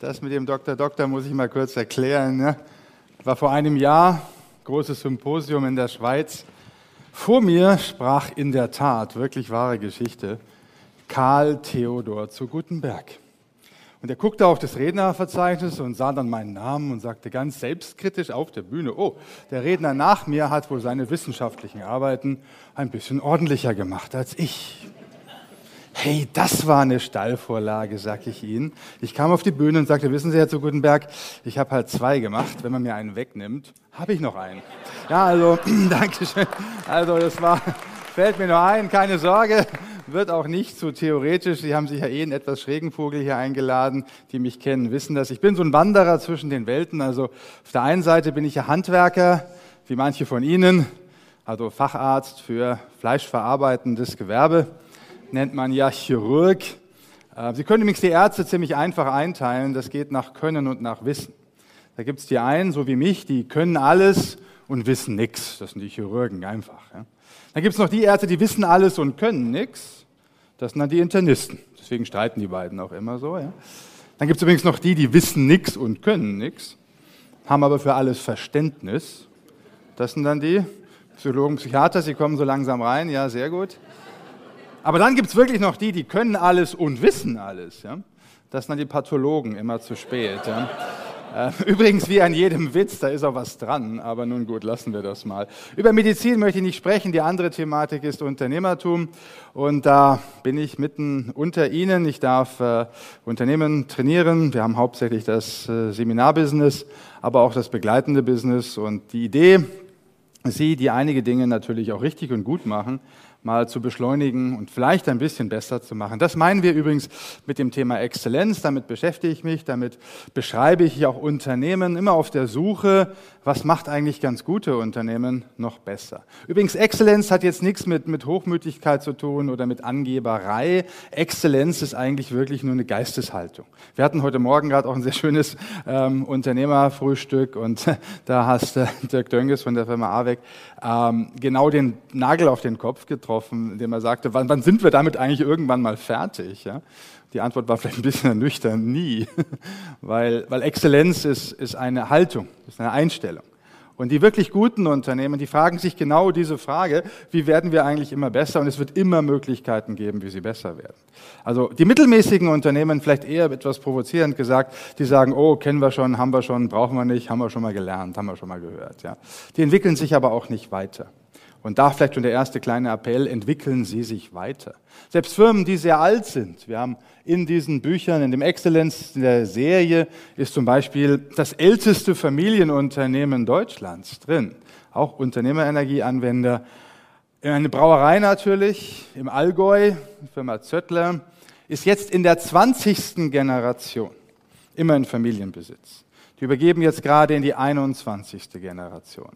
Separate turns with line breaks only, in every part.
Das mit dem Dr. Doktor muss ich mal kurz erklären. Ne? War vor einem Jahr großes Symposium in der Schweiz. Vor mir sprach in der Tat, wirklich wahre Geschichte, Karl Theodor zu Gutenberg. Und er guckte auf das Rednerverzeichnis und sah dann meinen Namen und sagte ganz selbstkritisch auf der Bühne, oh, der Redner nach mir hat wohl seine wissenschaftlichen Arbeiten ein bisschen ordentlicher gemacht als ich. Hey, das war eine Stallvorlage, sag ich Ihnen. Ich kam auf die Bühne und sagte, wissen Sie, Herr zu Gutenberg, ich habe halt zwei gemacht. Wenn man mir einen wegnimmt, habe ich noch einen. Ja, also, danke schön. Also, das war, fällt mir nur ein, keine Sorge wird auch nicht so theoretisch. Sie haben sich ja eh einen etwas schrägen Vogel hier eingeladen. Die mich kennen, wissen das. Ich bin so ein Wanderer zwischen den Welten. Also auf der einen Seite bin ich ja Handwerker, wie manche von Ihnen, also Facharzt für fleischverarbeitendes Gewerbe nennt man ja Chirurg. Äh, Sie können übrigens die Ärzte ziemlich einfach einteilen. Das geht nach Können und nach Wissen. Da gibt es die einen, so wie mich, die können alles und wissen nichts. Das sind die Chirurgen einfach. Dann gibt es noch die Ärzte, die wissen alles und können nichts. Das sind dann die Internisten. Deswegen streiten die beiden auch immer so. Dann gibt es übrigens noch die, die wissen nichts und können nichts, haben aber für alles Verständnis. Das sind dann die Psychologen, Psychiater. Sie kommen so langsam rein. Ja, sehr gut. Aber dann gibt es wirklich noch die, die können alles und wissen alles. Ja? Das sind dann die Pathologen, immer zu spät. Ja? Äh, übrigens, wie an jedem Witz, da ist auch was dran, aber nun gut, lassen wir das mal. Über Medizin möchte ich nicht sprechen, die andere Thematik ist Unternehmertum und da bin ich mitten unter Ihnen. Ich darf äh, Unternehmen trainieren, wir haben hauptsächlich das äh, Seminarbusiness, aber auch das begleitende Business und die Idee, Sie, die einige Dinge natürlich auch richtig und gut machen, mal zu beschleunigen und vielleicht ein bisschen besser zu machen. Das meinen wir übrigens mit dem Thema Exzellenz. Damit beschäftige ich mich, damit beschreibe ich auch Unternehmen immer auf der Suche, was macht eigentlich ganz gute Unternehmen noch besser. Übrigens, Exzellenz hat jetzt nichts mit, mit Hochmütigkeit zu tun oder mit Angeberei. Exzellenz ist eigentlich wirklich nur eine Geisteshaltung. Wir hatten heute Morgen gerade auch ein sehr schönes ähm, Unternehmerfrühstück und da hast äh, Dirk Dönges von der Firma AWEC ähm, genau den Nagel auf den Kopf getroffen indem er sagte, wann, wann sind wir damit eigentlich irgendwann mal fertig? Ja? Die Antwort war vielleicht ein bisschen ernüchternd, nie, weil, weil Exzellenz ist, ist eine Haltung, ist eine Einstellung. Und die wirklich guten Unternehmen, die fragen sich genau diese Frage, wie werden wir eigentlich immer besser? Und es wird immer Möglichkeiten geben, wie sie besser werden. Also die mittelmäßigen Unternehmen, vielleicht eher etwas provozierend gesagt, die sagen, oh, kennen wir schon, haben wir schon, brauchen wir nicht, haben wir schon mal gelernt, haben wir schon mal gehört. Ja. Die entwickeln sich aber auch nicht weiter. Und da vielleicht schon der erste kleine Appell, entwickeln Sie sich weiter. Selbst Firmen, die sehr alt sind. Wir haben in diesen Büchern, in dem Excellence in der Serie, ist zum Beispiel das älteste Familienunternehmen Deutschlands drin. Auch Unternehmerenergieanwender. Eine Brauerei natürlich, im Allgäu, Firma Zöttler, ist jetzt in der 20. Generation, immer in Familienbesitz. Die übergeben jetzt gerade in die 21. Generation.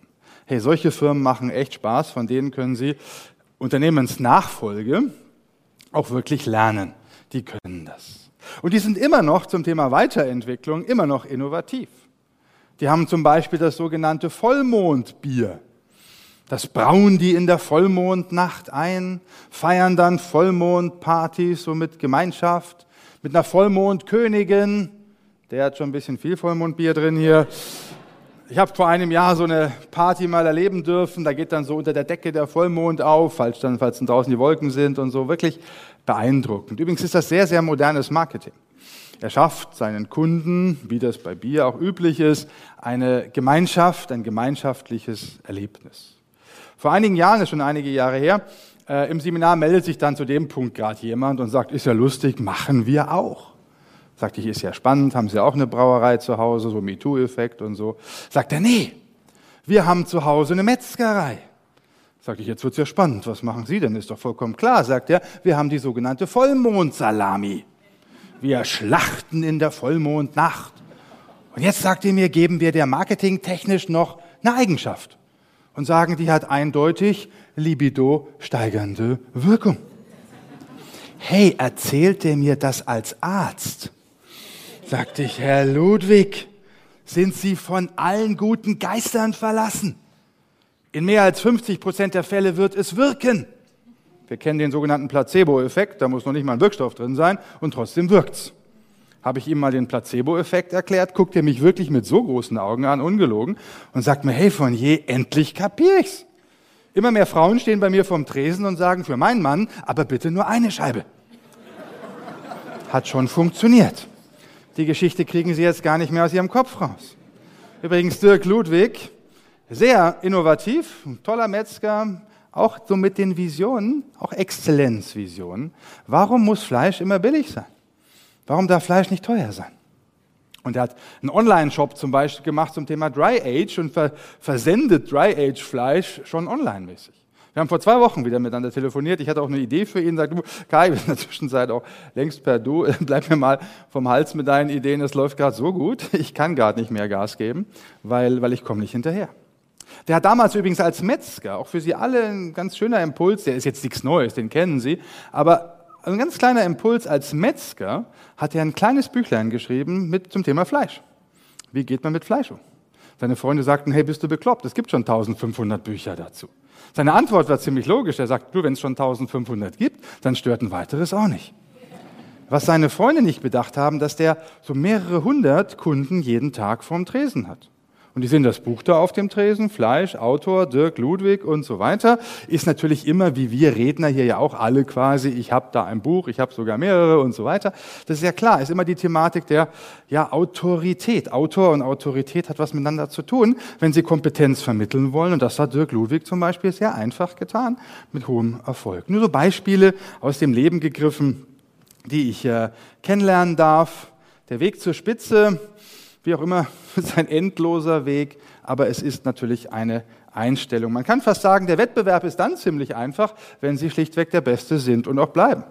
Hey, solche Firmen machen echt Spaß, von denen können Sie Unternehmensnachfolge auch wirklich lernen. Die können das. Und die sind immer noch zum Thema Weiterentwicklung immer noch innovativ. Die haben zum Beispiel das sogenannte Vollmondbier. Das brauen die in der Vollmondnacht ein, feiern dann Vollmondpartys so mit Gemeinschaft, mit einer Vollmondkönigin. Der hat schon ein bisschen viel Vollmondbier drin hier. Ich habe vor einem Jahr so eine Party mal erleben dürfen. Da geht dann so unter der Decke der Vollmond auf, falls dann, falls dann draußen die Wolken sind und so. Wirklich beeindruckend. Übrigens ist das sehr, sehr modernes Marketing. Er schafft seinen Kunden, wie das bei Bier auch üblich ist, eine Gemeinschaft, ein gemeinschaftliches Erlebnis. Vor einigen Jahren, ist schon einige Jahre her, äh, im Seminar meldet sich dann zu dem Punkt gerade jemand und sagt, ist ja lustig, machen wir auch. Sagte ich, ist ja spannend, haben Sie auch eine Brauerei zu Hause, so MeToo-Effekt und so. Sagt er, nee, wir haben zu Hause eine Metzgerei. Sagte ich, jetzt wird's ja spannend, was machen Sie denn? Ist doch vollkommen klar, sagt er, wir haben die sogenannte Vollmondsalami. Wir schlachten in der Vollmondnacht. Und jetzt sagt ihr mir, geben wir der marketingtechnisch noch eine Eigenschaft und sagen, die hat eindeutig libido steigernde Wirkung. Hey, erzählt er mir das als Arzt? Sagte ich, Herr Ludwig, sind Sie von allen guten Geistern verlassen? In mehr als 50 Prozent der Fälle wird es wirken. Wir kennen den sogenannten Placebo-Effekt, da muss noch nicht mal ein Wirkstoff drin sein und trotzdem wirkt's. Habe ich ihm mal den Placebo-Effekt erklärt, guckt er mich wirklich mit so großen Augen an, ungelogen, und sagt mir, hey von je, endlich kapier ich's. Immer mehr Frauen stehen bei mir vorm Tresen und sagen, für meinen Mann, aber bitte nur eine Scheibe. Hat schon funktioniert. Die Geschichte kriegen Sie jetzt gar nicht mehr aus Ihrem Kopf raus. Übrigens, Dirk Ludwig, sehr innovativ, toller Metzger, auch so mit den Visionen, auch Exzellenzvisionen. Warum muss Fleisch immer billig sein? Warum darf Fleisch nicht teuer sein? Und er hat einen Online-Shop zum Beispiel gemacht zum Thema Dry Age und versendet Dry Age Fleisch schon online-mäßig. Wir haben vor zwei Wochen wieder miteinander telefoniert. Ich hatte auch eine Idee für ihn. Sagt du, Kai, wir sind in der Zwischenzeit auch längst per Du. Bleib mir mal vom Hals mit deinen Ideen. Es läuft gerade so gut. Ich kann gerade nicht mehr Gas geben, weil, weil ich komme nicht hinterher. Der hat damals übrigens als Metzger, auch für Sie alle ein ganz schöner Impuls, der ist jetzt nichts Neues, den kennen Sie, aber ein ganz kleiner Impuls als Metzger hat er ein kleines Büchlein geschrieben mit zum Thema Fleisch. Wie geht man mit Fleisch um? Seine Freunde sagten, hey, bist du bekloppt? Es gibt schon 1500 Bücher dazu. Seine Antwort war ziemlich logisch. Er sagt, du, wenn es schon 1500 gibt, dann stört ein weiteres auch nicht. Was seine Freunde nicht bedacht haben, dass der so mehrere hundert Kunden jeden Tag vorm Tresen hat. Und die sehen das Buch da auf dem Tresen, Fleisch, Autor, Dirk Ludwig und so weiter. Ist natürlich immer, wie wir Redner hier ja auch alle quasi, ich habe da ein Buch, ich habe sogar mehrere und so weiter. Das ist ja klar, ist immer die Thematik der ja, Autorität. Autor und Autorität hat was miteinander zu tun, wenn sie Kompetenz vermitteln wollen. Und das hat Dirk Ludwig zum Beispiel sehr einfach getan, mit hohem Erfolg. Nur so Beispiele aus dem Leben gegriffen, die ich äh, kennenlernen darf. Der Weg zur Spitze, wie auch immer, ist ein endloser Weg, aber es ist natürlich eine Einstellung. Man kann fast sagen, der Wettbewerb ist dann ziemlich einfach, wenn Sie schlichtweg der Beste sind und auch bleiben.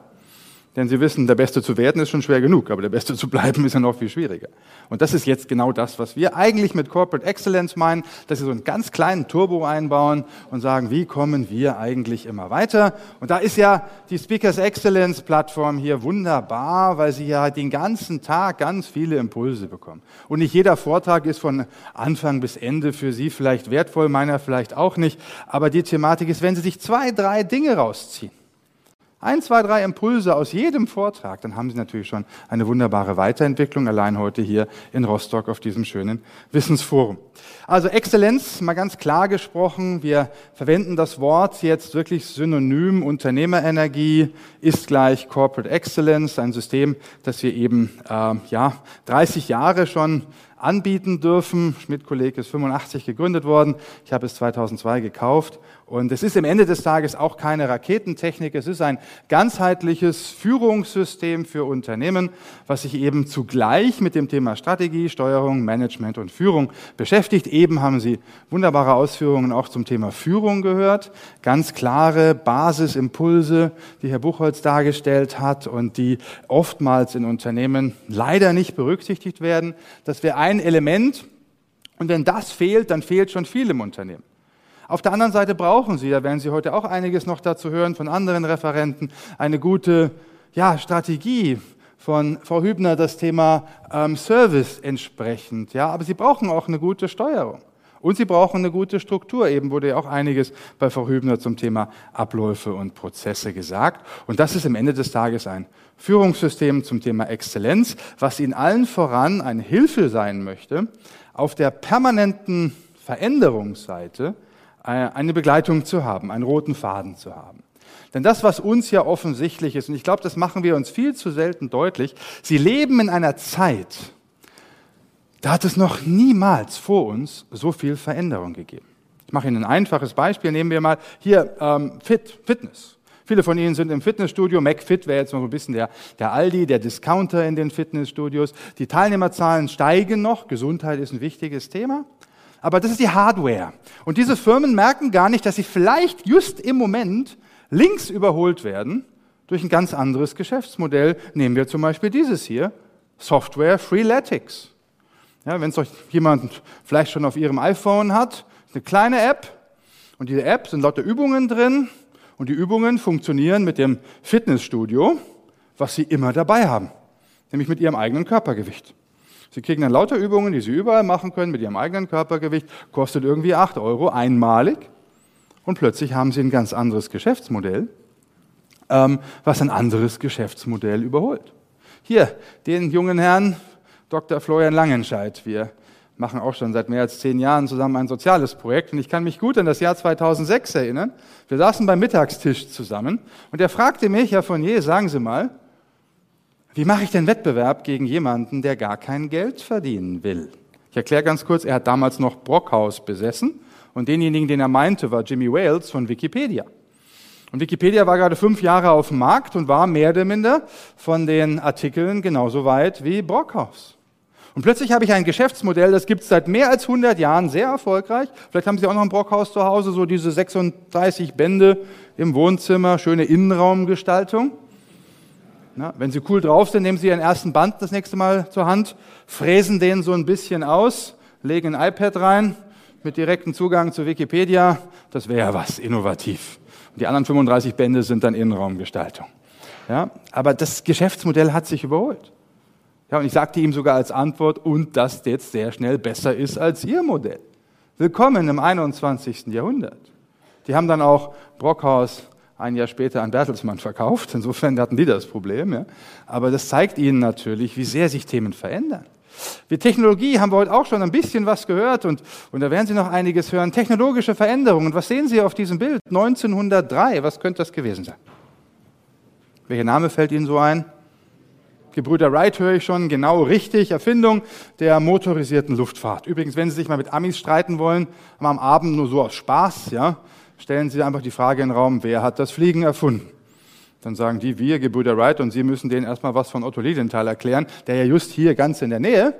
Denn Sie wissen, der Beste zu werden ist schon schwer genug, aber der Beste zu bleiben ist ja noch viel schwieriger. Und das ist jetzt genau das, was wir eigentlich mit Corporate Excellence meinen, dass Sie so einen ganz kleinen Turbo einbauen und sagen, wie kommen wir eigentlich immer weiter? Und da ist ja die Speakers Excellence Plattform hier wunderbar, weil Sie ja den ganzen Tag ganz viele Impulse bekommen. Und nicht jeder Vortrag ist von Anfang bis Ende für Sie vielleicht wertvoll, meiner vielleicht auch nicht. Aber die Thematik ist, wenn Sie sich zwei, drei Dinge rausziehen, ein, zwei, drei Impulse aus jedem Vortrag, dann haben Sie natürlich schon eine wunderbare Weiterentwicklung, allein heute hier in Rostock auf diesem schönen Wissensforum. Also Exzellenz, mal ganz klar gesprochen, wir verwenden das Wort jetzt wirklich synonym. Unternehmerenergie ist gleich Corporate Excellence, ein System, das wir eben äh, ja 30 Jahre schon anbieten dürfen. Schmidt-Kolleg ist 85 gegründet worden. Ich habe es 2002 gekauft. Und es ist am Ende des Tages auch keine Raketentechnik. Es ist ein ganzheitliches Führungssystem für Unternehmen, was sich eben zugleich mit dem Thema Strategie, Steuerung, Management und Führung beschäftigt. Eben haben Sie wunderbare Ausführungen auch zum Thema Führung gehört. Ganz klare Basisimpulse, die Herr Buchholz dargestellt hat und die oftmals in Unternehmen leider nicht berücksichtigt werden. Das wäre ein Element. Und wenn das fehlt, dann fehlt schon viel im Unternehmen. Auf der anderen Seite brauchen Sie, da werden Sie heute auch einiges noch dazu hören von anderen Referenten, eine gute ja, Strategie von Frau Hübner, das Thema ähm, Service entsprechend. Ja, aber Sie brauchen auch eine gute Steuerung. Und Sie brauchen eine gute Struktur. Eben wurde ja auch einiges bei Frau Hübner zum Thema Abläufe und Prozesse gesagt. Und das ist am Ende des Tages ein Führungssystem zum Thema Exzellenz, was Ihnen allen voran eine Hilfe sein möchte, auf der permanenten Veränderungsseite äh, eine Begleitung zu haben, einen roten Faden zu haben. Denn das, was uns ja offensichtlich ist, und ich glaube, das machen wir uns viel zu selten deutlich, Sie leben in einer Zeit, da hat es noch niemals vor uns so viel Veränderung gegeben. Ich mache Ihnen ein einfaches Beispiel. Nehmen wir mal hier ähm, Fit, Fitness. Viele von Ihnen sind im Fitnessstudio. McFit wäre jetzt noch ein bisschen der, der Aldi, der Discounter in den Fitnessstudios. Die Teilnehmerzahlen steigen noch. Gesundheit ist ein wichtiges Thema. Aber das ist die Hardware. Und diese Firmen merken gar nicht, dass sie vielleicht just im Moment links überholt werden durch ein ganz anderes Geschäftsmodell. Nehmen wir zum Beispiel dieses hier, Software Freeletics. Ja, Wenn es euch jemand vielleicht schon auf ihrem iPhone hat, eine kleine App und diese App sind lauter Übungen drin und die Übungen funktionieren mit dem Fitnessstudio, was sie immer dabei haben, nämlich mit ihrem eigenen Körpergewicht. Sie kriegen dann lauter Übungen, die Sie überall machen können mit Ihrem eigenen Körpergewicht, kostet irgendwie 8 Euro einmalig und plötzlich haben Sie ein ganz anderes Geschäftsmodell, ähm, was ein anderes Geschäftsmodell überholt. Hier, den jungen Herrn, Dr. Florian Langenscheid. Wir machen auch schon seit mehr als zehn Jahren zusammen ein soziales Projekt und ich kann mich gut an das Jahr 2006 erinnern. Wir saßen beim Mittagstisch zusammen und er fragte mich, Herr Fournier, sagen Sie mal, wie mache ich den Wettbewerb gegen jemanden, der gar kein Geld verdienen will? Ich erkläre ganz kurz, er hat damals noch Brockhaus besessen und denjenigen, den er meinte, war Jimmy Wales von Wikipedia. Und Wikipedia war gerade fünf Jahre auf dem Markt und war mehr oder minder von den Artikeln genauso weit wie Brockhaus. Und plötzlich habe ich ein Geschäftsmodell, das gibt es seit mehr als 100 Jahren, sehr erfolgreich. Vielleicht haben Sie auch noch ein Brockhaus zu Hause, so diese 36 Bände im Wohnzimmer, schöne Innenraumgestaltung. Na, wenn Sie cool drauf sind, nehmen Sie Ihren ersten Band das nächste Mal zur Hand, fräsen den so ein bisschen aus, legen ein iPad rein mit direktem Zugang zu Wikipedia. Das wäre was, innovativ. Und die anderen 35 Bände sind dann Innenraumgestaltung. Ja, aber das Geschäftsmodell hat sich überholt. Ja, und ich sagte ihm sogar als Antwort, und das jetzt sehr schnell besser ist als Ihr Modell. Willkommen im 21. Jahrhundert. Die haben dann auch Brockhaus ein Jahr später an Bertelsmann verkauft. Insofern hatten die das Problem. Ja. Aber das zeigt Ihnen natürlich, wie sehr sich Themen verändern. Wie Technologie haben wir heute auch schon ein bisschen was gehört und, und da werden Sie noch einiges hören. Technologische Veränderungen. Was sehen Sie auf diesem Bild? 1903. Was könnte das gewesen sein? Welcher Name fällt Ihnen so ein? Gebrüder Wright höre ich schon, genau richtig, Erfindung der motorisierten Luftfahrt. Übrigens, wenn Sie sich mal mit Amis streiten wollen, am Abend nur so aus Spaß, ja, stellen Sie einfach die Frage in den Raum, wer hat das Fliegen erfunden? Dann sagen die, wir, Gebrüder Wright, und Sie müssen denen erstmal was von Otto Lilienthal erklären, der ja just hier ganz in der Nähe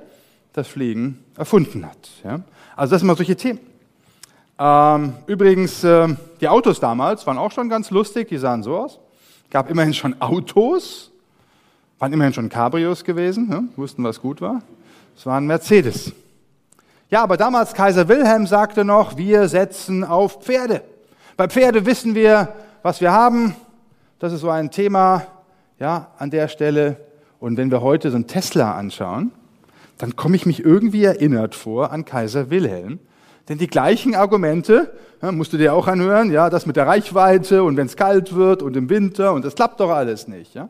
das Fliegen erfunden hat. Ja? Also das sind mal solche Themen. Ähm, übrigens, äh, die Autos damals waren auch schon ganz lustig, die sahen so aus. Gab immerhin schon Autos, waren immerhin schon Cabrios gewesen, ja? wussten, was gut war. Es waren Mercedes. Ja, aber damals Kaiser Wilhelm sagte noch, wir setzen auf Pferde. Bei Pferde wissen wir, was wir haben. Das ist so ein Thema, ja, an der Stelle. Und wenn wir heute so einen Tesla anschauen, dann komme ich mich irgendwie erinnert vor an Kaiser Wilhelm. Denn die gleichen Argumente, ja, musst du dir auch anhören, ja, das mit der Reichweite und wenn es kalt wird und im Winter und das klappt doch alles nicht, ja.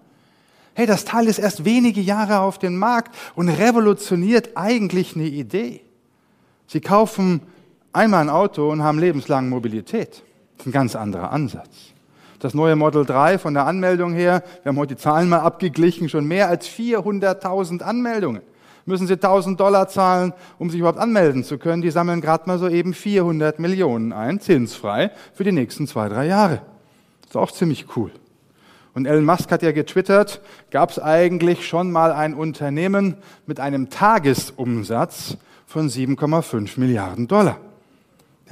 Hey, das Teil ist erst wenige Jahre auf dem Markt und revolutioniert eigentlich eine Idee. Sie kaufen einmal ein Auto und haben lebenslang Mobilität. Das ist ein ganz anderer Ansatz. Das neue Model 3 von der Anmeldung her, wir haben heute die Zahlen mal abgeglichen, schon mehr als 400.000 Anmeldungen. Müssen Sie 1000 Dollar zahlen, um sich überhaupt anmelden zu können. Die sammeln gerade mal so eben 400 Millionen ein, zinsfrei, für die nächsten zwei, drei Jahre. Ist auch ziemlich cool. Und Elon Musk hat ja getwittert, gab es eigentlich schon mal ein Unternehmen mit einem Tagesumsatz von 7,5 Milliarden Dollar.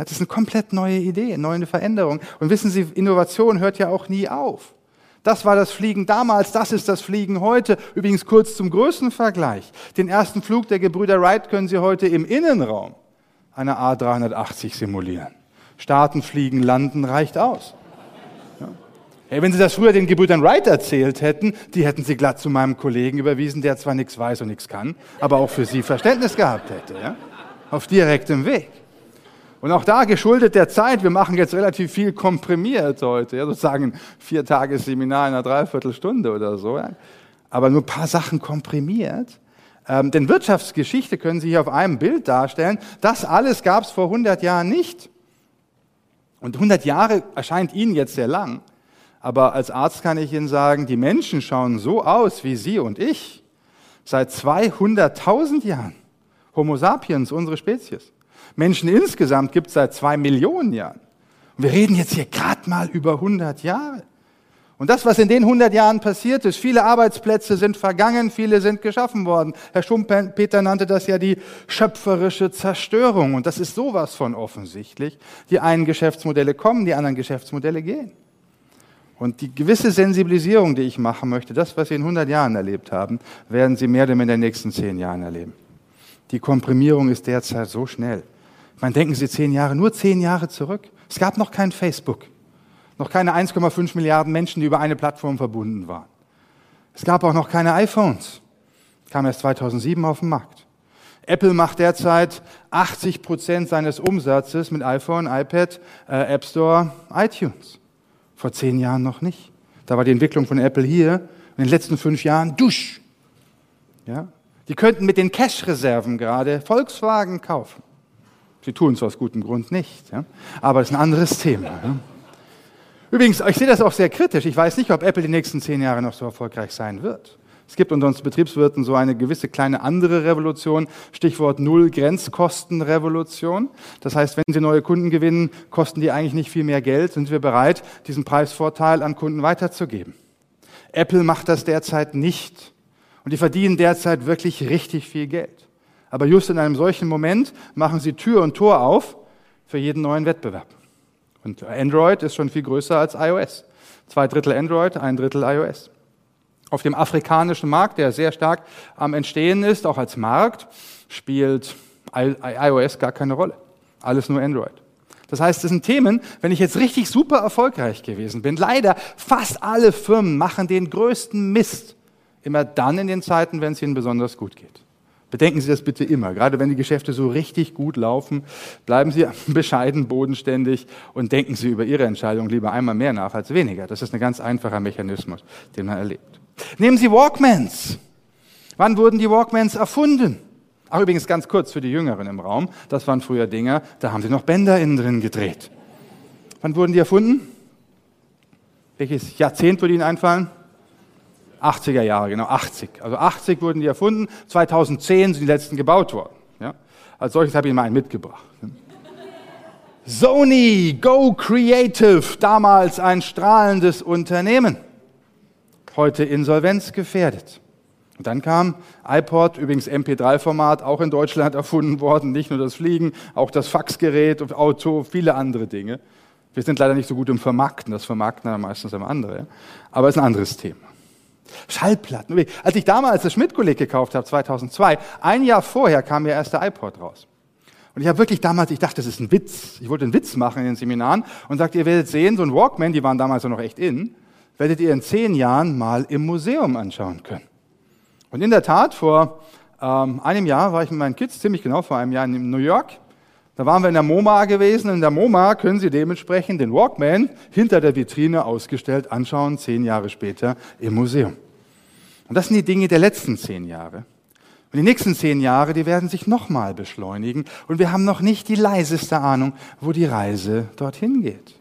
Das ist eine komplett neue Idee, eine neue Veränderung. Und wissen Sie, Innovation hört ja auch nie auf. Das war das Fliegen damals, das ist das Fliegen heute. Übrigens kurz zum Größenvergleich. Den ersten Flug der Gebrüder Wright können Sie heute im Innenraum einer A380 simulieren. Starten, fliegen, landen reicht aus. Ja. Hey, wenn Sie das früher den Gebrüdern Wright erzählt hätten, die hätten Sie glatt zu meinem Kollegen überwiesen, der zwar nichts weiß und nichts kann, aber auch für Sie Verständnis gehabt hätte. Ja? Auf direktem Weg. Und auch da geschuldet der Zeit, wir machen jetzt relativ viel komprimiert heute, ja, sozusagen vier Tage Seminar in einer Dreiviertelstunde oder so, ja. aber nur ein paar Sachen komprimiert. Ähm, denn Wirtschaftsgeschichte können Sie hier auf einem Bild darstellen. Das alles gab es vor 100 Jahren nicht. Und 100 Jahre erscheint Ihnen jetzt sehr lang. Aber als Arzt kann ich Ihnen sagen, die Menschen schauen so aus wie Sie und ich seit 200.000 Jahren. Homo sapiens, unsere Spezies. Menschen insgesamt gibt es seit zwei Millionen Jahren. Und wir reden jetzt hier gerade mal über 100 Jahre. Und das, was in den 100 Jahren passiert ist, viele Arbeitsplätze sind vergangen, viele sind geschaffen worden. Herr Schumpeter nannte das ja die schöpferische Zerstörung. Und das ist sowas von offensichtlich. Die einen Geschäftsmodelle kommen, die anderen Geschäftsmodelle gehen. Und die gewisse Sensibilisierung, die ich machen möchte, das, was Sie in 100 Jahren erlebt haben, werden Sie mehr oder weniger in den nächsten 10 Jahren erleben. Die Komprimierung ist derzeit so schnell. Man denken Sie zehn Jahre, nur zehn Jahre zurück. Es gab noch kein Facebook, noch keine 1,5 Milliarden Menschen, die über eine Plattform verbunden waren. Es gab auch noch keine iPhones. Kam erst 2007 auf den Markt. Apple macht derzeit 80 Prozent seines Umsatzes mit iPhone, iPad, äh, App Store, iTunes. Vor zehn Jahren noch nicht. Da war die Entwicklung von Apple hier in den letzten fünf Jahren dusch. Ja? Die könnten mit den Cash-Reserven gerade Volkswagen kaufen. Sie tun es aus gutem Grund nicht. Ja? Aber es ist ein anderes Thema. Ja? Übrigens, ich sehe das auch sehr kritisch. Ich weiß nicht, ob Apple die nächsten zehn Jahre noch so erfolgreich sein wird. Es gibt unter uns Betriebswirten so eine gewisse kleine andere Revolution, Stichwort Null-Grenzkosten-Revolution. Das heißt, wenn Sie neue Kunden gewinnen, kosten die eigentlich nicht viel mehr Geld, sind wir bereit, diesen Preisvorteil an Kunden weiterzugeben. Apple macht das derzeit nicht. Und die verdienen derzeit wirklich richtig viel Geld. Aber just in einem solchen Moment machen sie Tür und Tor auf für jeden neuen Wettbewerb. Und Android ist schon viel größer als iOS. Zwei Drittel Android, ein Drittel iOS. Auf dem afrikanischen Markt, der sehr stark am Entstehen ist, auch als Markt, spielt iOS gar keine Rolle. Alles nur Android. Das heißt, das sind Themen, wenn ich jetzt richtig super erfolgreich gewesen bin, leider fast alle Firmen machen den größten Mist. Immer dann in den Zeiten, wenn es ihnen besonders gut geht. Bedenken Sie das bitte immer. Gerade wenn die Geschäfte so richtig gut laufen, bleiben Sie bescheiden, bodenständig und denken Sie über Ihre Entscheidung lieber einmal mehr nach als weniger. Das ist ein ganz einfacher Mechanismus, den man erlebt. Nehmen Sie Walkmans. Wann wurden die Walkmans erfunden? Ach, übrigens ganz kurz für die Jüngeren im Raum. Das waren früher Dinger, da haben sie noch Bänder innen drin gedreht. Wann wurden die erfunden? Welches Jahrzehnt würde Ihnen einfallen? 80er Jahre, genau, 80. Also 80 wurden die erfunden, 2010 sind die letzten gebaut worden. Ja? Als solches habe ich mal einen mitgebracht. Sony Go Creative, damals ein strahlendes Unternehmen heute insolvenzgefährdet. Und dann kam iPod, übrigens MP3-Format, auch in Deutschland erfunden worden, nicht nur das Fliegen, auch das Faxgerät, Auto, viele andere Dinge. Wir sind leider nicht so gut im Vermarkten, das Vermarkten dann meistens am andere, aber es ist ein anderes Thema. Schallplatten. Als ich damals das Schmidt-Kolleg gekauft habe, 2002, ein Jahr vorher kam mir erst der iPod raus. Und ich habe wirklich damals, ich dachte, das ist ein Witz. Ich wollte einen Witz machen in den Seminaren und sagte, ihr werdet sehen, so ein Walkman, die waren damals noch echt in, werdet ihr in zehn Jahren mal im Museum anschauen können. Und in der Tat, vor ähm, einem Jahr war ich mit meinen Kids, ziemlich genau vor einem Jahr in New York. Da waren wir in der MoMA gewesen. In der MoMA können Sie dementsprechend den Walkman hinter der Vitrine ausgestellt anschauen, zehn Jahre später im Museum. Und das sind die Dinge der letzten zehn Jahre. Und die nächsten zehn Jahre, die werden sich nochmal beschleunigen. Und wir haben noch nicht die leiseste Ahnung, wo die Reise dorthin geht.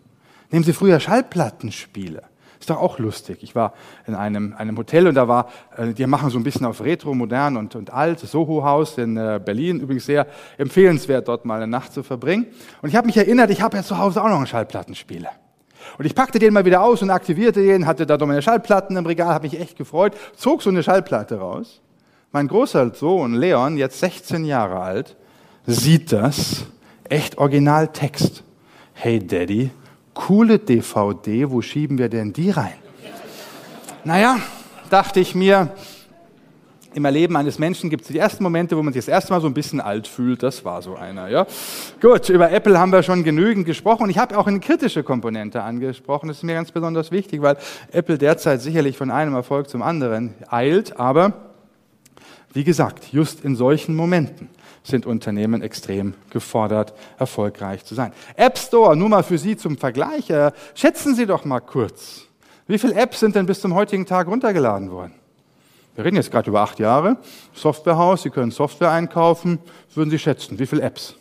Nehmen Sie früher Schallplattenspiele. Ist doch auch lustig. Ich war in einem, einem Hotel und da war, äh, die machen so ein bisschen auf Retro, modern und, und alt, Soho-Haus in äh, Berlin. Übrigens sehr empfehlenswert, dort mal eine Nacht zu verbringen. Und ich habe mich erinnert, ich habe ja zu Hause auch noch einen Schallplattenspieler. Und ich packte den mal wieder aus und aktivierte den, hatte da meine Schallplatten im Regal, habe mich echt gefreut, zog so eine Schallplatte raus. Mein großer Sohn Leon, jetzt 16 Jahre alt, sieht das, echt Originaltext. Hey Daddy, coole DVD, wo schieben wir denn die rein? Naja, dachte ich mir, im Erleben eines Menschen gibt es die ersten Momente, wo man sich das erste Mal so ein bisschen alt fühlt. Das war so einer. Ja? Gut, über Apple haben wir schon genügend gesprochen. Ich habe auch eine kritische Komponente angesprochen. Das ist mir ganz besonders wichtig, weil Apple derzeit sicherlich von einem Erfolg zum anderen eilt. Aber wie gesagt, just in solchen Momenten sind Unternehmen extrem gefordert, erfolgreich zu sein. App Store, nur mal für Sie zum Vergleich. Schätzen Sie doch mal kurz. Wie viele Apps sind denn bis zum heutigen Tag runtergeladen worden? Wir reden jetzt gerade über acht Jahre. Softwarehaus, Sie können Software einkaufen. Würden Sie schätzen, wie viele Apps?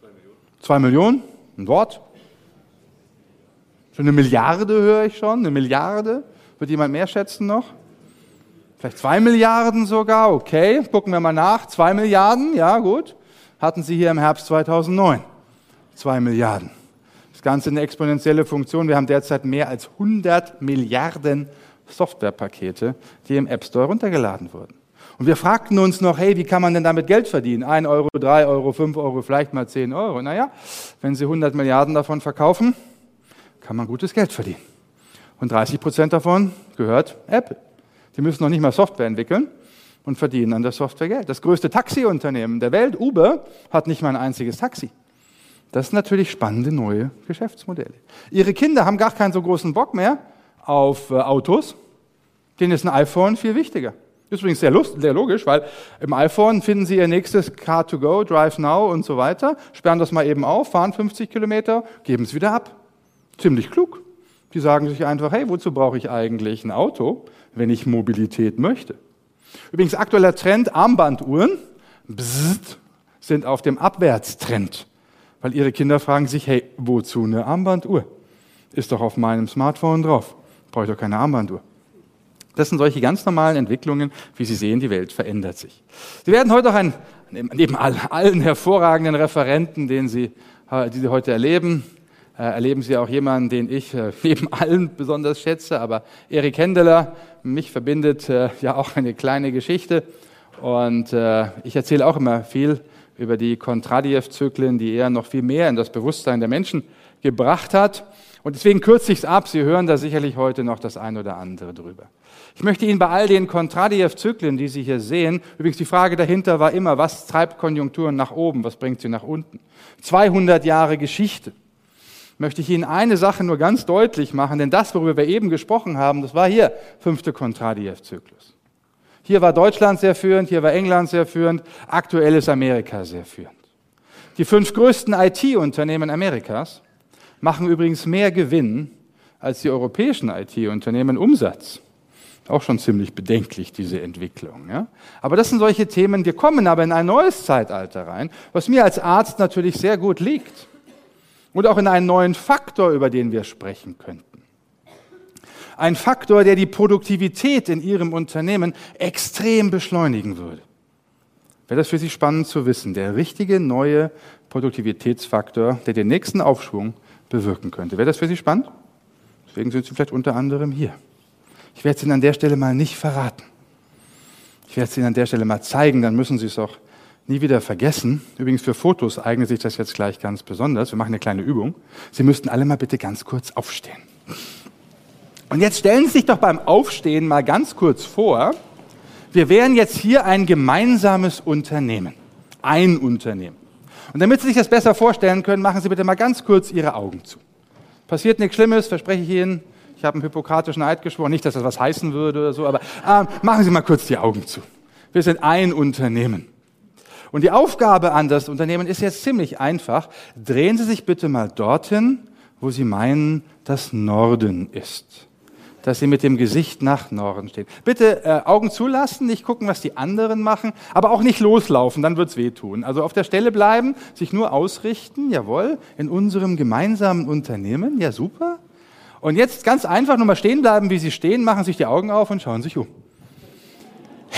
Zwei Millionen. Zwei Millionen? Ein Wort? Schon eine Milliarde höre ich schon. Eine Milliarde? Wird jemand mehr schätzen noch? Vielleicht zwei Milliarden sogar, okay, gucken wir mal nach. Zwei Milliarden, ja gut. Hatten Sie hier im Herbst 2009. Zwei Milliarden. Das Ganze eine exponentielle Funktion. Wir haben derzeit mehr als 100 Milliarden Softwarepakete, die im App Store runtergeladen wurden. Und wir fragten uns noch, hey, wie kann man denn damit Geld verdienen? Ein Euro, drei Euro, fünf Euro, vielleicht mal zehn Euro. Naja, wenn Sie 100 Milliarden davon verkaufen, kann man gutes Geld verdienen. Und 30 Prozent davon gehört Apple. Die müssen noch nicht mal Software entwickeln und verdienen an der Software Geld. Das größte Taxiunternehmen der Welt, Uber, hat nicht mal ein einziges Taxi. Das sind natürlich spannende neue Geschäftsmodelle. Ihre Kinder haben gar keinen so großen Bock mehr auf äh, Autos. Denen ist ein iPhone viel wichtiger. Ist übrigens sehr, lust, sehr logisch, weil im iPhone finden Sie Ihr nächstes Car2Go, Drive Now und so weiter, sperren das mal eben auf, fahren 50 Kilometer, geben es wieder ab. Ziemlich klug. Die sagen sich einfach, hey, wozu brauche ich eigentlich ein Auto, wenn ich Mobilität möchte? Übrigens aktueller Trend, Armbanduhren bzzzt, sind auf dem Abwärtstrend, weil ihre Kinder fragen sich, hey, wozu eine Armbanduhr? Ist doch auf meinem Smartphone drauf. Brauche ich doch keine Armbanduhr. Das sind solche ganz normalen Entwicklungen, wie Sie sehen, die Welt verändert sich. Sie werden heute auch ein, neben allen hervorragenden Referenten, den Sie, die Sie heute erleben, erleben Sie auch jemanden, den ich äh, neben allen besonders schätze, aber Erik Hendeler, mich verbindet äh, ja auch eine kleine Geschichte und ich erzähle auch immer viel über die Kontradiev-Zyklen, die er noch viel mehr in das Bewusstsein der Menschen gebracht hat. Und deswegen kürze ich es ab. Sie hören da sicherlich heute noch das ein oder andere drüber. Ich möchte Ihnen bei all den Kontradiev-Zyklen, die Sie hier sehen, übrigens die Frage dahinter war immer, was treibt Konjunkturen nach oben, was bringt sie nach unten? 200 Jahre Geschichte möchte ich Ihnen eine Sache nur ganz deutlich machen, denn das, worüber wir eben gesprochen haben, das war hier fünfte Kontradiev-Zyklus. Hier war Deutschland sehr führend, hier war England sehr führend, aktuell ist Amerika sehr führend. Die fünf größten IT-Unternehmen Amerikas machen übrigens mehr Gewinn als die europäischen IT-Unternehmen Umsatz. Auch schon ziemlich bedenklich, diese Entwicklung. Ja? Aber das sind solche Themen, wir kommen aber in ein neues Zeitalter rein, was mir als Arzt natürlich sehr gut liegt und auch in einen neuen Faktor, über den wir sprechen könnten. Ein Faktor, der die Produktivität in Ihrem Unternehmen extrem beschleunigen würde. Wäre das für Sie spannend zu wissen, der richtige neue Produktivitätsfaktor, der den nächsten Aufschwung bewirken könnte. Wäre das für Sie spannend? Deswegen sind Sie vielleicht unter anderem hier. Ich werde es Ihnen an der Stelle mal nicht verraten. Ich werde es Ihnen an der Stelle mal zeigen, dann müssen Sie es auch nie wieder vergessen. Übrigens für Fotos eignet sich das jetzt gleich ganz besonders. Wir machen eine kleine Übung. Sie müssten alle mal bitte ganz kurz aufstehen. Und jetzt stellen Sie sich doch beim Aufstehen mal ganz kurz vor, wir wären jetzt hier ein gemeinsames Unternehmen. Ein Unternehmen. Und damit Sie sich das besser vorstellen können, machen Sie bitte mal ganz kurz Ihre Augen zu. Passiert nichts Schlimmes, verspreche ich Ihnen. Ich habe einen hypokratischen Eid geschworen. Nicht, dass das was heißen würde oder so, aber äh, machen Sie mal kurz die Augen zu. Wir sind ein Unternehmen. Und die Aufgabe an das Unternehmen ist jetzt ziemlich einfach. Drehen Sie sich bitte mal dorthin, wo Sie meinen, dass Norden ist. Dass Sie mit dem Gesicht nach Norden stehen. Bitte äh, Augen zulassen, nicht gucken, was die anderen machen, aber auch nicht loslaufen, dann wird's wehtun. Also auf der Stelle bleiben, sich nur ausrichten, jawohl, in unserem gemeinsamen Unternehmen, ja super. Und jetzt ganz einfach nochmal stehen bleiben, wie Sie stehen, machen sich die Augen auf und schauen sich um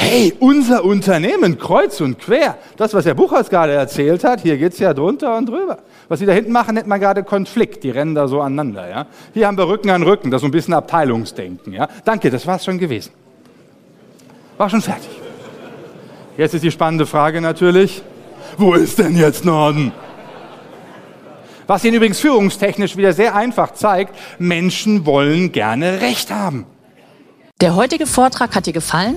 hey, unser Unternehmen, kreuz und quer. Das, was Herr Buchholz gerade erzählt hat, hier geht's ja drunter und drüber. Was Sie da hinten machen, nennt man gerade Konflikt. Die rennen da so aneinander. Ja? Hier haben wir Rücken an Rücken, das ist so ein bisschen Abteilungsdenken. Ja? Danke, das war's schon gewesen. War schon fertig. Jetzt ist die spannende Frage natürlich, wo ist denn jetzt Norden? Was Ihnen übrigens führungstechnisch wieder sehr einfach zeigt, Menschen wollen gerne Recht haben.
Der heutige Vortrag hat dir gefallen?